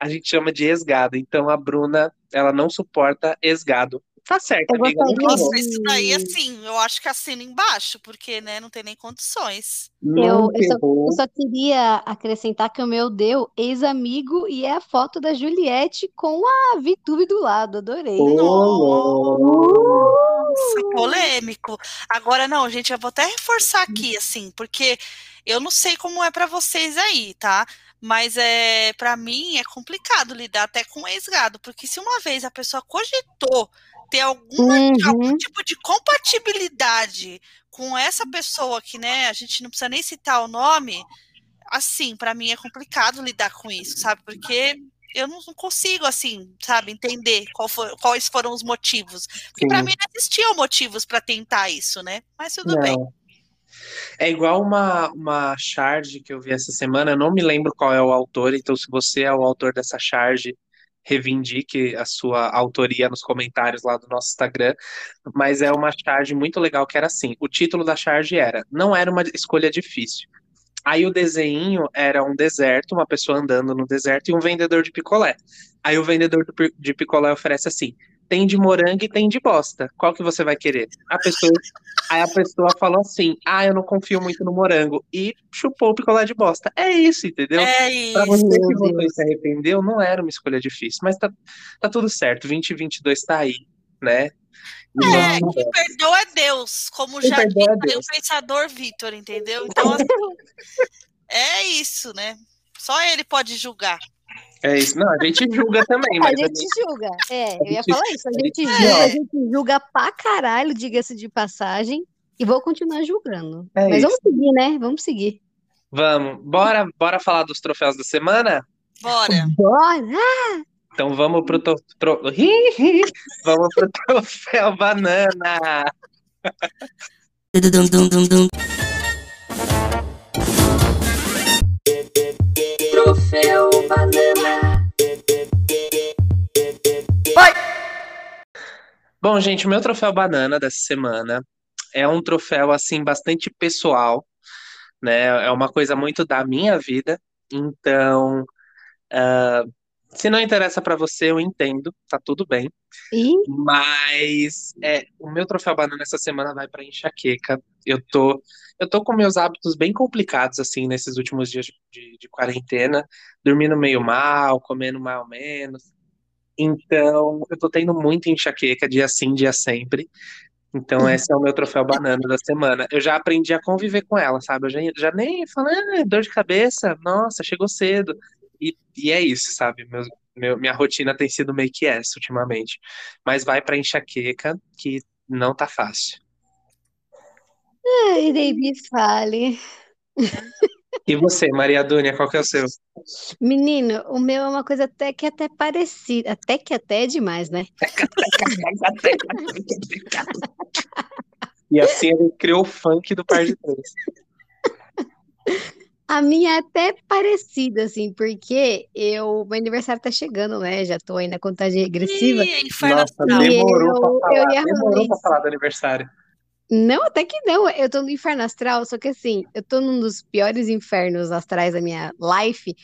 a gente chama de esgado. Então a Bruna, ela não suporta esgado. Tá certo, Eu amiga. Nossa, isso daí, assim, eu acho que assina embaixo, porque, né, não tem nem condições. Eu, eu, só, eu só queria acrescentar que o meu deu ex-amigo e é a foto da Juliette com a Vitube do lado. Adorei. Louco. Nossa, polêmico. Agora, não, gente, eu vou até reforçar aqui, assim, porque eu não sei como é pra vocês aí, tá? Mas é, para mim é complicado lidar até com ex-gado, porque se uma vez a pessoa cogitou ter alguma, algum Uhum. tipo de compatibilidade com essa pessoa que, né, a gente não precisa nem citar o nome, assim, pra mim é complicado lidar com isso, sabe? Porque eu não não consigo, assim, sabe, entender qual foi- quais foram os motivos. Porque Sim. mim não existiam motivos pra tentar isso, né? Mas tudo bem. É igual uma, uma charge que eu vi essa semana, eu não me lembro qual é o autor, então se você é o autor dessa charge, reivindique a sua autoria nos comentários lá do nosso Instagram, mas é uma charge muito legal que era assim, o título da charge era, não era uma escolha difícil. Aí o desenho era um deserto, uma pessoa andando no deserto e um vendedor de picolé. Aí o vendedor de picolé oferece assim, tem de morango e tem de bosta. Qual que você vai querer? A pessoa, aí a pessoa falou assim: "Ah, eu não confio muito no morango" e chupou o picolé de bosta. É isso, entendeu? É Pra isso. você que Meu votou e se arrependeu, não era uma escolha difícil, mas tá, tá tudo certo. 2022 tá aí, né? É, quem perdoa é Deus, como Quem já perdoa é o pensador Vitor, entendeu? Então, assim, *laughs* é isso, né? Só ele pode julgar. É isso. Não, a gente julga também, *laughs* A mas a gente julga. É, a eu ia falar isso. A gente julga, a gente julga pra caralho, diga-se de passagem. E vou continuar julgando. É Mas vamos isso. seguir, né? Vamos seguir. Vamos, bora, bora falar dos troféus da semana? Bora. *laughs* Bora! Então vamos pro, to, tro, vamos pro *laughs* troféu banana. Bom, gente, o meu troféu banana dessa semana é um troféu assim bastante pessoal, né? É uma coisa muito da minha vida. Então, ah, se não interessa pra você, eu entendo, tá tudo bem. E Mas é, o meu troféu banana essa semana vai pra enxaqueca. Eu tô, eu tô com meus hábitos bem complicados assim nesses últimos dias de, de, de quarentena, dormindo meio mal, comendo mais ou menos. Então, eu tô tendo muita enxaqueca, dia sim, dia sempre. Então, esse é o meu troféu banana da semana. Eu já aprendi a conviver com ela, sabe? Eu já, já nem falei, ah, dor de cabeça, nossa, chegou cedo. E, e é isso, sabe? Meu, meu- minha rotina tem sido meio que essa ultimamente. Mas vai pra enxaqueca, que não tá fácil. Ai, David, fale. *laughs* E você, Maria Dúnia, qual que é o seu? Menino, o meu é uma coisa até que até parecida. Até que até é demais, né? *laughs* E assim ele criou o funk do par de três. A minha é até parecida, assim, porque eu, meu aniversário tá chegando, né? Já tô aí na contagem regressiva. Ih, Nossa. E demorou eu- pra eu falar, ia falar demorou pra falar do aniversário. Não, até que não. Eu tô no inferno astral, só que assim, eu tô num dos piores infernos astrais da minha life,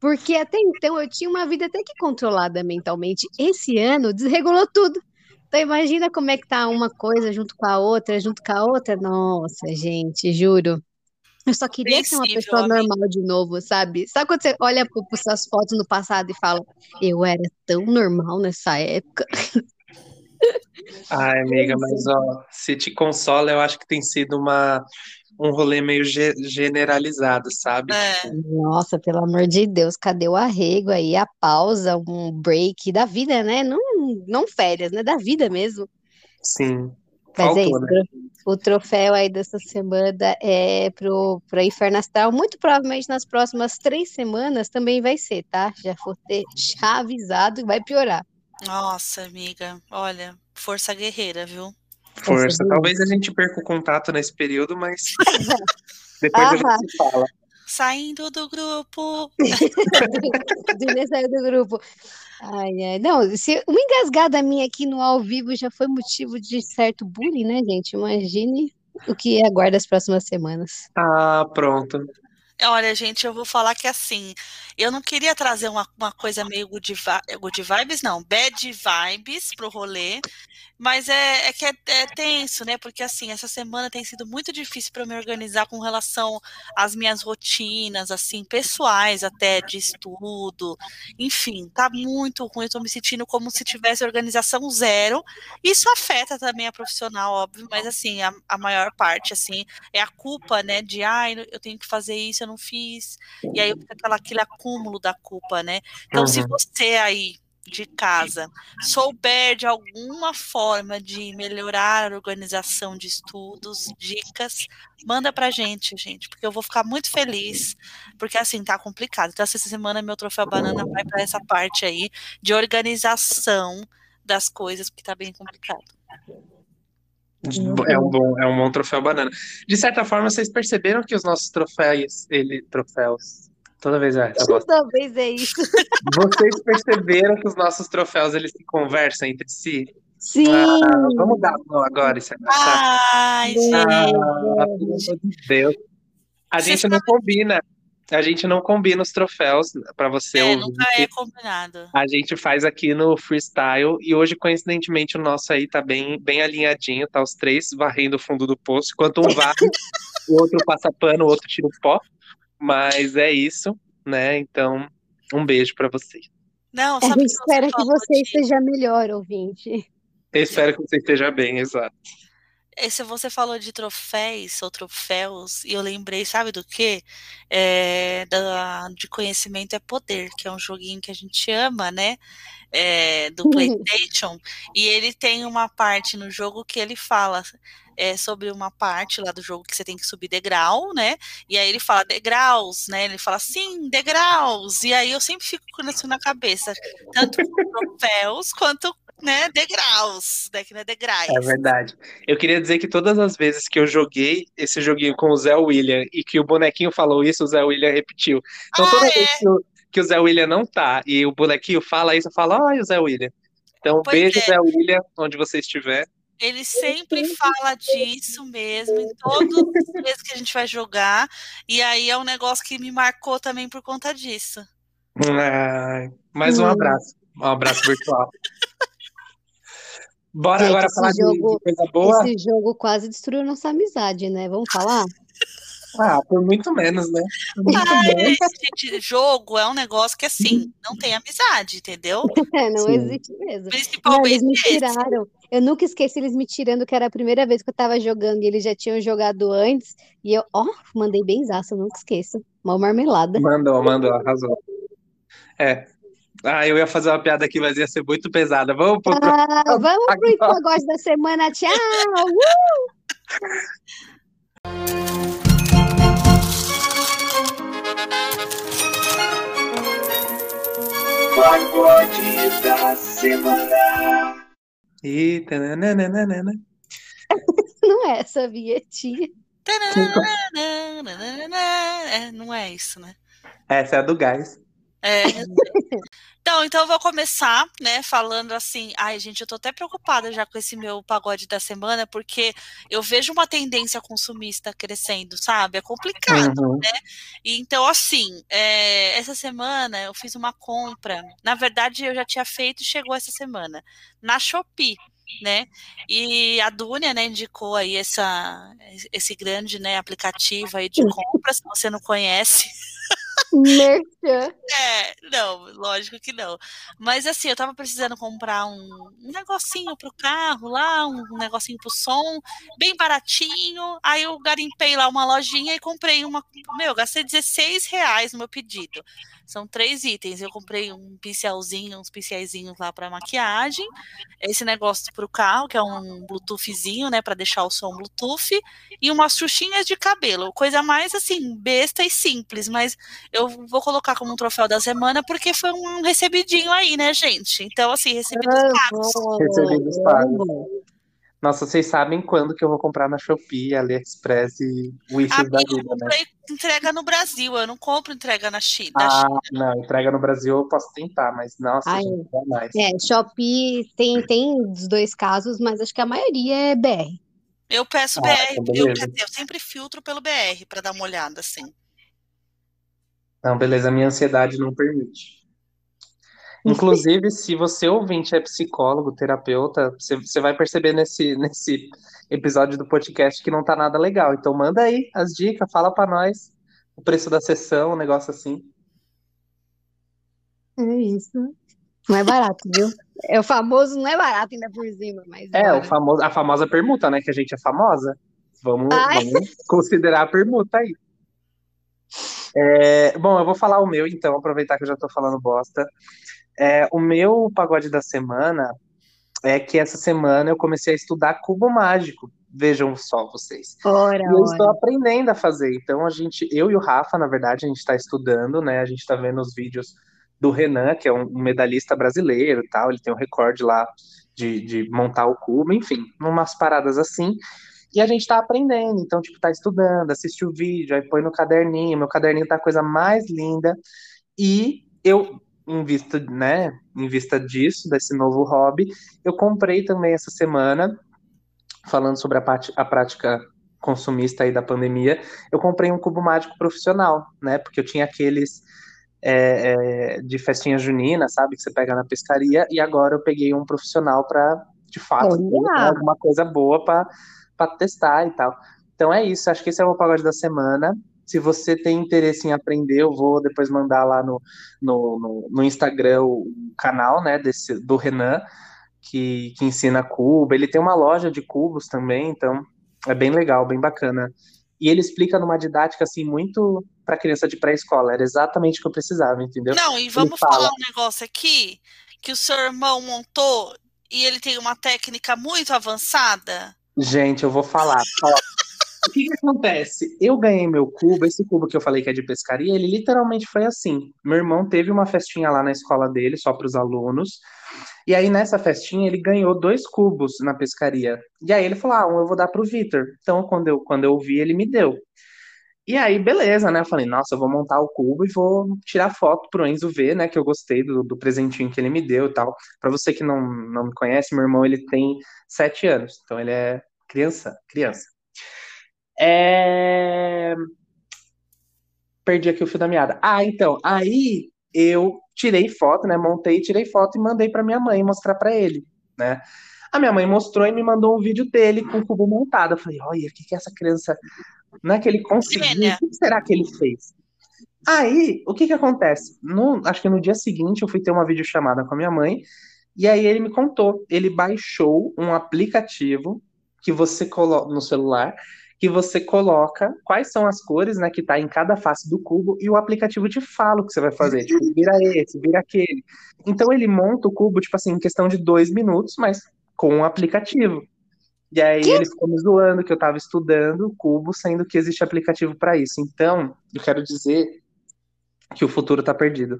porque até então eu tinha uma vida até que controlada mentalmente. Esse ano desregulou tudo. Então imagina como é que tá uma coisa junto com a outra, junto com a outra. Nossa, gente, juro. Eu só queria ser uma pessoa amiga. normal de novo, sabe? Sabe quando você olha para suas fotos no passado e fala, eu era tão normal nessa época? *laughs* Ai, amiga, mas ó, se te consola, eu acho que tem sido uma, um rolê meio ge- generalizado, sabe? É, Nossa, pelo amor de Deus, cadê o arrego aí, a pausa, um break da vida, né? Não, não férias, né? Da vida mesmo. Sim, Mas é faltou, isso, né? o troféu aí dessa semana é pro, pro Inferno Astral. Muito provavelmente nas próximas três semanas também vai ser, tá? Já vou ter já avisado que vai piorar. Nossa, amiga, olha, força guerreira, viu? Força. Talvez a gente perca o contato nesse período, mas *laughs* depois a Aham. gente se fala. Saindo do grupo. *laughs* Saiu do grupo. Ai, ai. Não, se uma engasgada minha aqui no ao vivo já foi motivo de certo bullying, né, gente? Imagine o que aguarda as próximas semanas. Ah, pronto. Olha, gente, eu vou falar que assim, eu não queria trazer uma, uma coisa meio good, vi- good vibes, não, bad vibes pro rolê, mas é, é que é, é tenso, né? Porque assim, essa semana tem sido muito difícil para me organizar com relação às minhas rotinas, assim, pessoais até de estudo, enfim, tá muito ruim, eu tô me sentindo como se tivesse organização zero. Isso afeta também a profissional, óbvio, mas assim, a, a maior parte, assim, é a culpa, né, de, ai, eu tenho que fazer isso, eu não fiz, e aí fica aquela, aquele acúmulo da culpa, né? Então, se Uhum. você aí de casa souber de alguma forma de melhorar a organização de estudos, dicas, manda pra gente, gente, porque eu vou ficar muito feliz, porque assim tá complicado. Então, essa semana meu troféu banana vai para essa parte aí de organização das coisas, porque tá bem complicado. É um bom, é um bom troféu banana. De certa forma, vocês perceberam que os nossos troféus, ele, troféus, toda vez é bosta. Talvez é isso. *laughs* Vocês perceberam que os nossos troféus, eles se conversam entre si? Sim. Ah, vamos dar não agora, isso é. Ai, gente. Ah, pelo amor de Deus. A Você gente não combina. A gente não combina os troféus para você É, ouvir. nunca é combinado. A gente faz aqui no freestyle e hoje, coincidentemente, o nosso aí tá bem, bem alinhadinho, tá os três varrendo o fundo do poço, enquanto um varre, o outro passa pano, o outro tira o pó. Mas é isso, né? Então, um beijo pra vocês. Não, A sabe que você espera que você de- esteja melhor, ouvinte. Eu espero que você esteja bem, exato. Esse você falou de troféus ou troféus, e eu lembrei, sabe do quê? É, da, de Conhecimento é Poder, que é um joguinho que a gente ama, né? É, do PlayStation. E ele tem uma parte no jogo que ele fala é, sobre uma parte lá do jogo que você tem que subir degrau, né? E aí ele fala degraus, né? Ele fala sim, degraus. E aí eu sempre fico com isso na cabeça, tanto troféus quanto né, degraus, né, que não é degraus. É verdade. Eu queria dizer que todas as vezes que eu joguei esse joguinho com o Zé William e que o bonequinho falou isso, o Zé William repetiu. Então Ah, toda é? vez que o, que o Zé William não tá e o bonequinho fala isso, eu falo, ai, o Zé William. Então, Pois beijo, é. Zé William, onde você estiver. Ele sempre fala disso mesmo, em todos os vezes que a gente vai jogar. E aí é um negócio que me marcou também por conta disso. Ai, mais um Hum. abraço. Um abraço virtual. Bora Gente, agora falar jogo- de coisa boa? Esse jogo quase destruiu nossa amizade, né? Vamos falar? Ah, por muito menos, né? Muito Ai, menos. *laughs* gente, jogo é um negócio que, assim, não tem amizade, entendeu? *laughs* É, não Sim. existe mesmo. Não, eles Principalmente me esse. tiraram. Eu nunca esqueci eles me tirando, que era a primeira vez que eu tava jogando e eles já tinham jogado antes. E eu, ó, mandei benzaço, eu nunca esqueço. Uma marmelada. Mandou, mandou, arrasou. É. Ah, eu ia fazer uma piada aqui, mas ia ser muito pesada. Vamos pro Ah, vamos pro pagode da semana. Tchau! Uh! *laughs* Pagode da semana. Eita, nananana. *laughs* Não é essa vinhetinha. É, não é isso, né? Essa é a do gás. É. *laughs* Então, então eu vou começar, né, falando assim, ai, gente, eu tô até preocupada já com esse meu pagode da semana, porque eu vejo uma tendência consumista crescendo, sabe? É complicado. Uhum. E Então, assim, é, essa semana eu fiz uma compra. Na verdade, eu já tinha feito e chegou essa semana na Shopee, né? E a Dúnia, né, indicou aí essa, esse grande, né, aplicativo aí de *laughs* compras. Se você não conhece, Merchan. é, não, lógico que não. Mas assim, eu tava precisando comprar um, um negocinho pro carro lá, um negocinho pro som, bem baratinho. Aí eu garimpei lá uma lojinha e comprei uma. Meu, gastei 16 reais no meu pedido. São três itens. Eu comprei um pincelzinho, uns pincéisinhos lá para maquiagem, esse negócio pro carro, que é um Bluetoothzinho, né, para deixar o som Bluetooth, e umas xuxinhas de cabelo. Coisa mais assim, besta e simples, mas eu vou colocar como um troféu da semana porque foi um recebidinho aí, né, gente? Então, assim, recebidos pagos. Recebidos pagos. Nossa, vocês sabem quando que eu vou comprar na Shopee, AliExpress e Wishes da Amigo, eu vida, né? comprei entrega no Brasil, eu não compro entrega na China. Ah, não, entrega no Brasil eu posso tentar, mas nossa, Ai. gente, jamais. É, Shopee tem, tem dos dois casos, mas acho que a maioria é BR. Eu peço Ah, BR, eu, beleza. quer dizer, eu sempre filtro pelo BR para dar uma olhada, assim. Não, beleza, a minha ansiedade não permite. Inclusive, se você ouvinte é psicólogo, terapeuta, você, vai perceber nesse, nesse episódio do podcast que não tá nada legal. Então manda aí as dicas, fala pra nós o preço da sessão, um negócio assim. É isso. Não é barato, viu? É o famoso não é barato ainda por cima, mas É, o bora. famoso, a famosa permuta, né? Que a gente é famosa. Vamos, vamos considerar a permuta aí. É, bom, eu vou falar o meu, então, aproveitar que eu já tô falando bosta. É, o meu pagode da semana é que essa semana eu comecei a estudar cubo mágico. Vejam só vocês. Ora, E eu estou ora. aprendendo a fazer. Então, a gente, eu e o Rafa, na verdade, a gente está estudando, né? A gente está vendo os vídeos do Renan, que é um, medalhista brasileiro e tal. Ele tem um recorde lá de, de montar o cubo, enfim, umas paradas assim. E a gente está aprendendo. Então, tipo, tá estudando, assiste o vídeo, aí põe no caderninho. Meu caderninho tá a coisa mais linda. E eu, em vista, né, em vista disso, desse novo hobby, eu comprei também essa semana, falando sobre a, parte- a prática consumista aí da pandemia, eu comprei um cubo mágico profissional, né? Porque eu tinha aqueles é, é, de festinha junina, sabe? Que você pega na pescaria, e agora eu peguei um profissional para, de fato, né, alguma coisa boa para testar e tal. Então é isso, acho que esse é o meu pagode da semana. Se você tem interesse em aprender, eu vou depois mandar lá no, no, no, no Instagram o canal, né, desse, do Renan, que, que ensina cubo. Ele tem uma loja de cubos também, então é bem legal, bem bacana. E ele explica numa didática assim muito para criança de pré-escola. Era exatamente o que eu precisava, entendeu? Não, e vamos fala. falar um negócio aqui que o seu irmão montou e ele tem uma técnica muito avançada. Gente, eu vou falar. O que que acontece? Eu ganhei meu cubo, esse cubo que eu falei que é de pescaria, ele literalmente foi assim. Meu irmão teve uma festinha lá na escola dele, só para os alunos. E aí nessa festinha ele ganhou dois cubos na pescaria. E aí ele falou: "Ah, um eu vou dar pro Vitor". Então quando eu quando eu vi, ele me deu. E aí, beleza, né? Eu falei, nossa, eu vou montar o cubo e vou tirar foto pro Enzo ver, né? Que eu gostei do, do presentinho que ele me deu e tal. Pra você que não, não me conhece, meu irmão, ele tem sete anos. Então ele é criança, criança. É... Perdi aqui o fio da meada. Ah, então, aí eu tirei foto, né? Montei, tirei foto e mandei pra minha mãe mostrar pra ele, né? A minha mãe mostrou e me mandou um vídeo dele com o cubo montado. Eu falei, olha, o que que essa criança não é que ele conseguiu. Gênia. O que será que ele fez? Aí, o que que acontece? No, acho que no dia seguinte eu fui ter uma videochamada com a minha mãe, e aí ele me contou. Ele baixou um aplicativo que você coloca no celular, que você coloca quais são as cores, né, que tá em cada face do cubo, e o aplicativo te fala o que você vai fazer. Tipo, vira esse, vira aquele. Então ele monta o cubo, tipo assim, em questão de dois minutos, mas com um aplicativo. E aí Que? ele ficou me zoando que eu tava estudando cubo, sendo que existe aplicativo para isso. Então, eu quero dizer que o futuro tá perdido.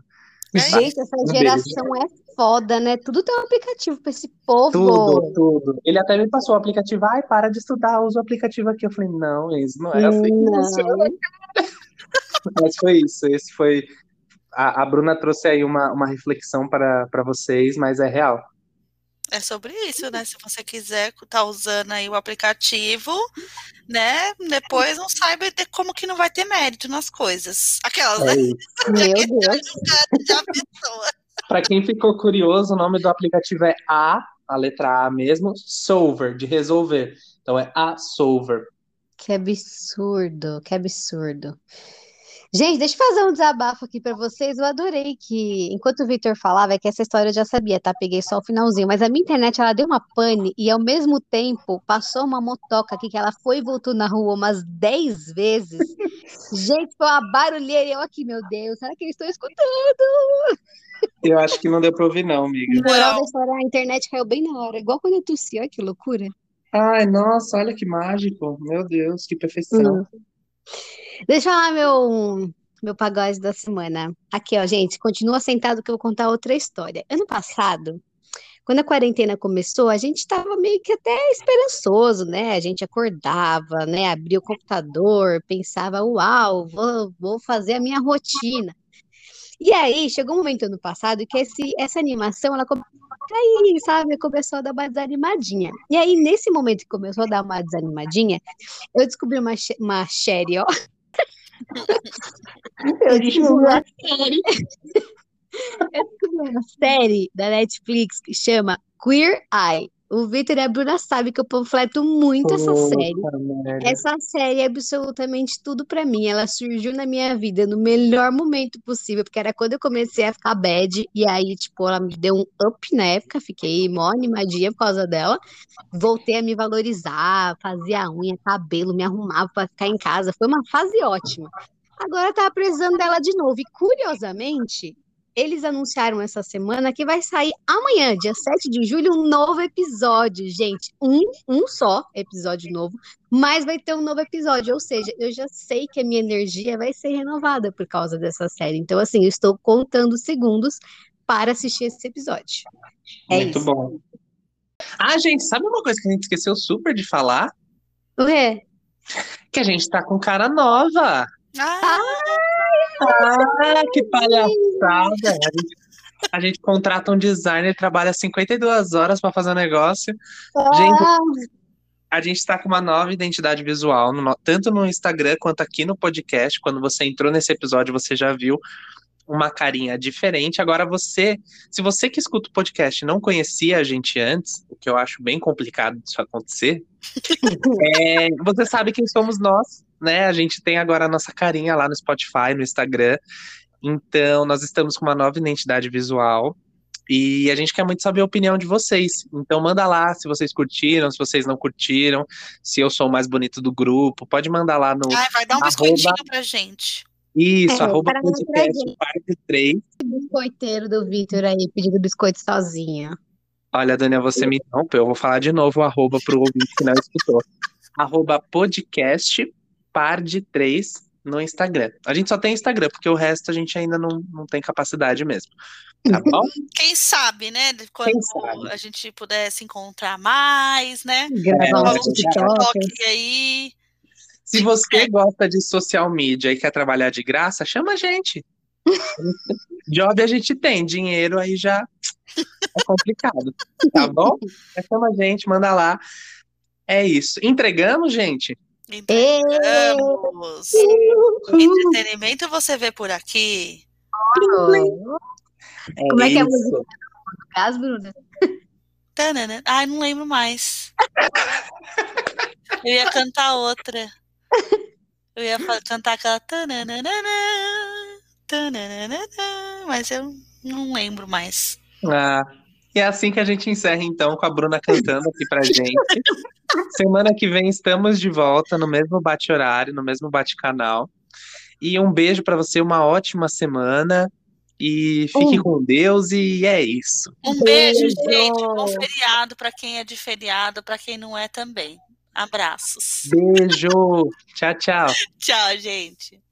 É Gente, essa geração é foda, né? Tudo tem um aplicativo pra esse povo. Tudo, tudo. Ele até me passou o aplicativo. Ai, para de estudar, usa o aplicativo aqui. Eu falei, não, isso não é assim que Não. *laughs* Mas foi isso. Esse foi. A, a Bruna trouxe aí uma, uma reflexão para para vocês, mas é real. É sobre isso, né? Se você quiser estar usando aí o aplicativo, né? Depois não saiba de como que não vai ter mérito nas coisas. Aquelas, É né? isso. *laughs* Meu Deus. Já pensou. Para quem ficou curioso, o nome do aplicativo é A, a letra A mesmo, Solver, de resolver. Então é A Solver. Que absurdo, que absurdo. Gente, deixa eu fazer um desabafo aqui pra vocês. Eu adorei que, enquanto o Victor falava, é que essa história eu já sabia, tá? Peguei só o finalzinho, mas a minha internet ela deu uma pane e ao mesmo tempo passou uma motoca aqui que ela foi e voltou na rua umas 10 vezes. *laughs* Gente, foi uma barulheira e eu aqui, meu Deus, será que eles estão escutando? Eu acho que não deu para ouvir, não, amiga. Moral da história, a internet caiu bem na hora, igual quando eu tossi, olha que loucura. Ai, nossa, olha que mágico. Meu Deus, que perfeição. Hum. Deixa falar meu, meu pagode da semana. Aqui, ó, gente, continua sentado que eu vou contar outra história. Ano passado, quando a quarentena começou, a gente estava meio que até esperançoso, né? A gente acordava, né? Abria o computador, pensava, uau, vou, vou fazer a minha rotina. E aí, chegou um momento ano passado que esse, essa animação, ela começou sabe? Começou a dar uma desanimadinha. E aí, nesse momento que começou a dar uma desanimadinha, eu descobri uma, uma série, ó. *laughs* Eu descobri uma série. Eu uma série da Netflix que chama Queer Eye. O Victor e a Bruna sabem que eu panfleto muito essa série. Merda. Essa série é absolutamente tudo pra mim. Ela surgiu na minha vida no melhor momento possível, porque era quando eu comecei a ficar bad, e aí, tipo, ela me deu um up na época, fiquei mó animadinha por causa dela. Voltei a me valorizar, fazia unha, cabelo, me arrumava pra ficar em casa. Foi uma fase ótima. Agora tá precisando dela de novo. E curiosamente, eles anunciaram essa semana que vai sair amanhã, dia 7 de julho, um novo episódio, gente. Um, um só episódio novo, mas vai ter um novo episódio. Ou seja, eu já sei que a minha energia vai ser renovada por causa dessa série. Então, assim, eu estou contando segundos para assistir esse episódio. É Muito isso. bom. Ah, gente, sabe uma coisa que a gente esqueceu super de falar? O quê? Que a gente tá com cara nova. Ah, Ah, que palhaçada. A *laughs* gente, a gente contrata um designer, trabalha 52 horas para fazer um negócio. Gente, Ah, a gente está com uma nova identidade visual, no no- tanto no Instagram quanto aqui no podcast. Quando você entrou nesse episódio, você já viu uma carinha diferente. Agora você, se você que escuta o podcast não conhecia a gente antes, o que eu acho bem complicado disso acontecer, *laughs* é, você sabe quem somos nós, né? A gente tem agora a nossa carinha lá no Spotify, no Instagram. Então, nós estamos com uma nova identidade visual. E a gente quer muito saber a opinião de vocês. Então manda lá se vocês curtiram, se vocês não curtiram, se eu sou o mais bonito do grupo. Pode mandar lá no ai, vai dar um Arroba- biscoitinho pra gente. isso, É, arroba podcast parte 3. biscoiteiro do Vitor aí, pedindo biscoito sozinha. Olha, Daniel, você me interrompeu. Eu vou falar de novo o arroba pro ouvinte que não escutou. *laughs* arroba podcast par de 3 no Instagram. A gente só tem Instagram, porque o resto a gente ainda não, não tem capacidade mesmo. Tá bom? *laughs* Quem sabe, né? de Quando sabe? a gente puder se encontrar mais, né? Gravar um TikTok. Aí. Se você gosta de social media e quer trabalhar de graça, chama a gente. *laughs* Job a gente tem, dinheiro aí já é complicado, tá bom? *laughs* Mas chama a gente, manda lá. É isso. Entregamos, gente? Entregamos. Entretenimento você vê por aqui. Como é que é a isso. música? No caso, Bruna? Tanana. Ai, não lembro mais. *laughs* Eu ia cantar outra. Eu ia cantar aquela. tananana, tananana, Mas eu não lembro mais. Ah, e é assim que a gente encerra, então, com a Bruna cantando aqui pra gente. Semana que vem estamos de volta no mesmo bate-horário, no mesmo bate-canal. E um beijo pra você, uma ótima semana. E fique Um. com Deus, e é isso. Um beijo, Beijo. gente. Bom feriado para quem é de feriado, para quem não é também. Abraços. Beijo! Tchau, tchau. *laughs* Tchau, gente.